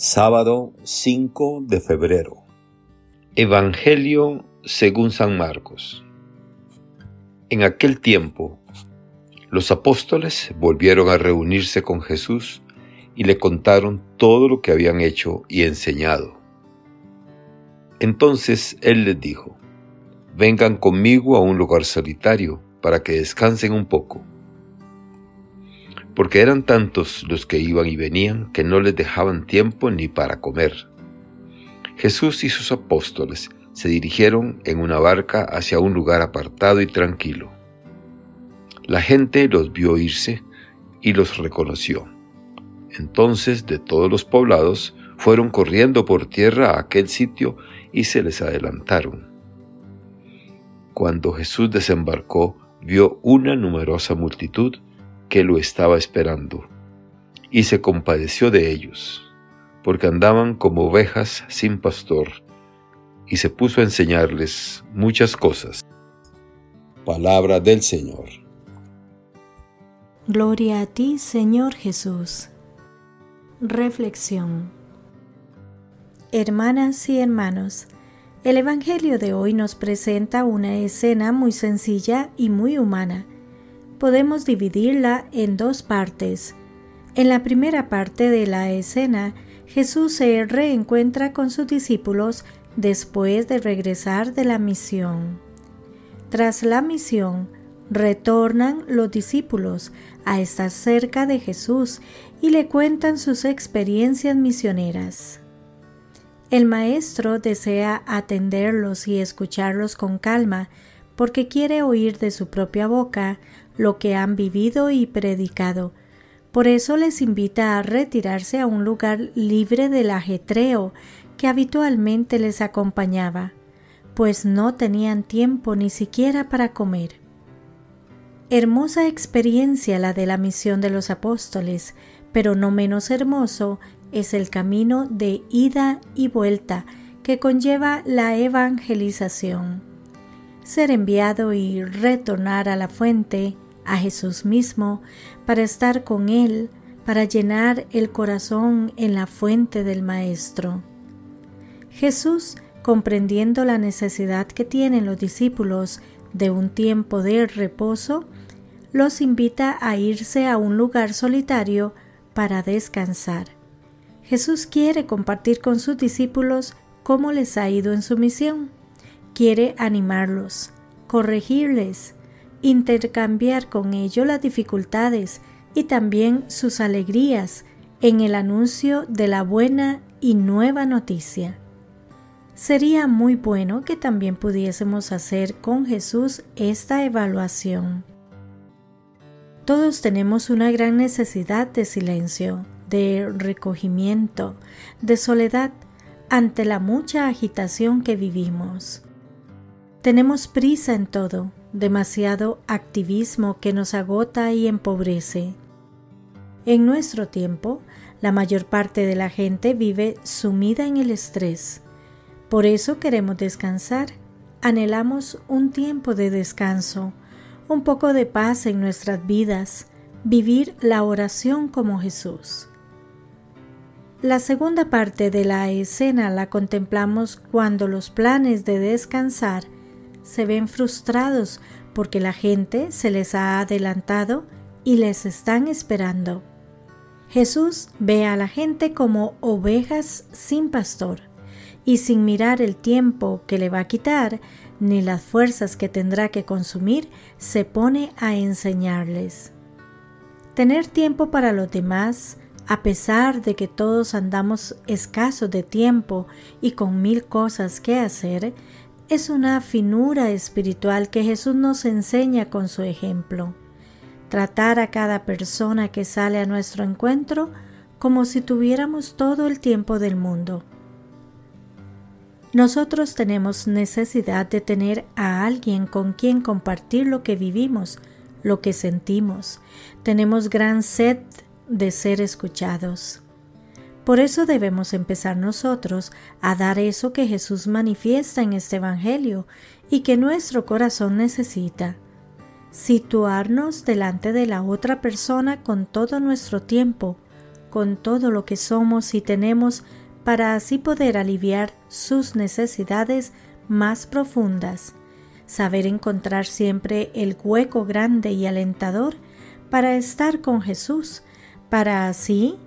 Sábado 5 de febrero. Evangelio según San Marcos. En aquel tiempo, los apóstoles volvieron a reunirse con Jesús y le contaron todo lo que habían hecho y enseñado. Entonces él les dijo, vengan conmigo a un lugar solitario para que descansen un poco porque eran tantos los que iban y venían que no les dejaban tiempo ni para comer. Jesús y sus apóstoles se dirigieron en una barca hacia un lugar apartado y tranquilo. La gente los vio irse y los reconoció. Entonces de todos los poblados fueron corriendo por tierra a aquel sitio y se les adelantaron. Cuando Jesús desembarcó, vio una numerosa multitud que lo estaba esperando, y se compadeció de ellos, porque andaban como ovejas sin pastor, y se puso a enseñarles muchas cosas. Palabra del Señor. Gloria a ti, Señor Jesús. Reflexión. Hermanas y hermanos, el Evangelio de hoy nos presenta una escena muy sencilla y muy humana podemos dividirla en dos partes. En la primera parte de la escena, Jesús se reencuentra con sus discípulos después de regresar de la misión. Tras la misión, retornan los discípulos a estar cerca de Jesús y le cuentan sus experiencias misioneras. El Maestro desea atenderlos y escucharlos con calma porque quiere oír de su propia boca lo que han vivido y predicado. Por eso les invita a retirarse a un lugar libre del ajetreo que habitualmente les acompañaba, pues no tenían tiempo ni siquiera para comer. Hermosa experiencia la de la misión de los apóstoles, pero no menos hermoso es el camino de ida y vuelta que conlleva la evangelización. Ser enviado y retornar a la fuente a Jesús mismo, para estar con Él, para llenar el corazón en la fuente del Maestro. Jesús, comprendiendo la necesidad que tienen los discípulos de un tiempo de reposo, los invita a irse a un lugar solitario para descansar. Jesús quiere compartir con sus discípulos cómo les ha ido en su misión. Quiere animarlos, corregirles, intercambiar con ello las dificultades y también sus alegrías en el anuncio de la buena y nueva noticia. Sería muy bueno que también pudiésemos hacer con Jesús esta evaluación. Todos tenemos una gran necesidad de silencio, de recogimiento, de soledad ante la mucha agitación que vivimos. Tenemos prisa en todo, demasiado activismo que nos agota y empobrece. En nuestro tiempo, la mayor parte de la gente vive sumida en el estrés. Por eso queremos descansar, anhelamos un tiempo de descanso, un poco de paz en nuestras vidas, vivir la oración como Jesús. La segunda parte de la escena la contemplamos cuando los planes de descansar se ven frustrados porque la gente se les ha adelantado y les están esperando. Jesús ve a la gente como ovejas sin pastor y sin mirar el tiempo que le va a quitar ni las fuerzas que tendrá que consumir, se pone a enseñarles. Tener tiempo para los demás, a pesar de que todos andamos escasos de tiempo y con mil cosas que hacer, es una finura espiritual que Jesús nos enseña con su ejemplo. Tratar a cada persona que sale a nuestro encuentro como si tuviéramos todo el tiempo del mundo. Nosotros tenemos necesidad de tener a alguien con quien compartir lo que vivimos, lo que sentimos. Tenemos gran sed de ser escuchados. Por eso debemos empezar nosotros a dar eso que Jesús manifiesta en este Evangelio y que nuestro corazón necesita. Situarnos delante de la otra persona con todo nuestro tiempo, con todo lo que somos y tenemos para así poder aliviar sus necesidades más profundas, saber encontrar siempre el hueco grande y alentador para estar con Jesús, para así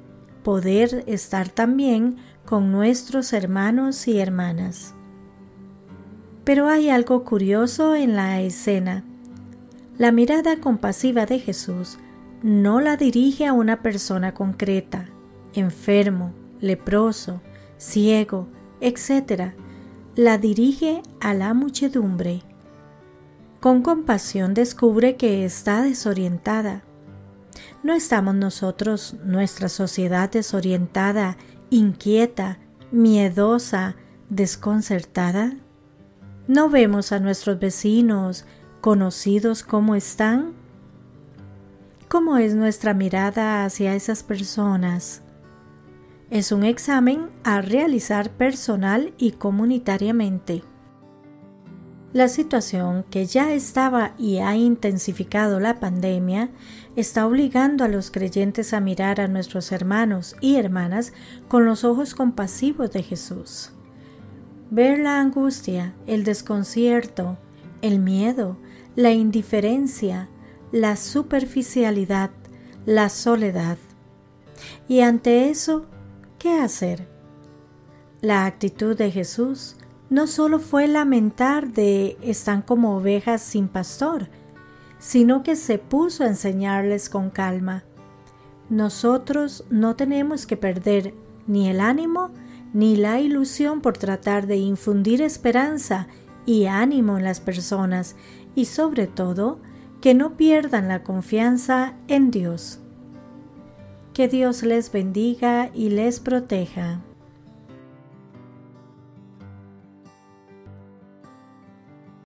poder estar también con nuestros hermanos y hermanas. Pero hay algo curioso en la escena. La mirada compasiva de Jesús no la dirige a una persona concreta, enfermo, leproso, ciego, etc. La dirige a la muchedumbre. Con compasión descubre que está desorientada. ¿No estamos nosotros, nuestra sociedad desorientada, inquieta, miedosa, desconcertada? ¿No vemos a nuestros vecinos, conocidos cómo están? ¿Cómo es nuestra mirada hacia esas personas? Es un examen a realizar personal y comunitariamente. La situación que ya estaba y ha intensificado la pandemia está obligando a los creyentes a mirar a nuestros hermanos y hermanas con los ojos compasivos de Jesús. Ver la angustia, el desconcierto, el miedo, la indiferencia, la superficialidad, la soledad. Y ante eso, ¿qué hacer? La actitud de Jesús no solo fue lamentar de están como ovejas sin pastor, sino que se puso a enseñarles con calma. Nosotros no tenemos que perder ni el ánimo ni la ilusión por tratar de infundir esperanza y ánimo en las personas y sobre todo que no pierdan la confianza en Dios. Que Dios les bendiga y les proteja.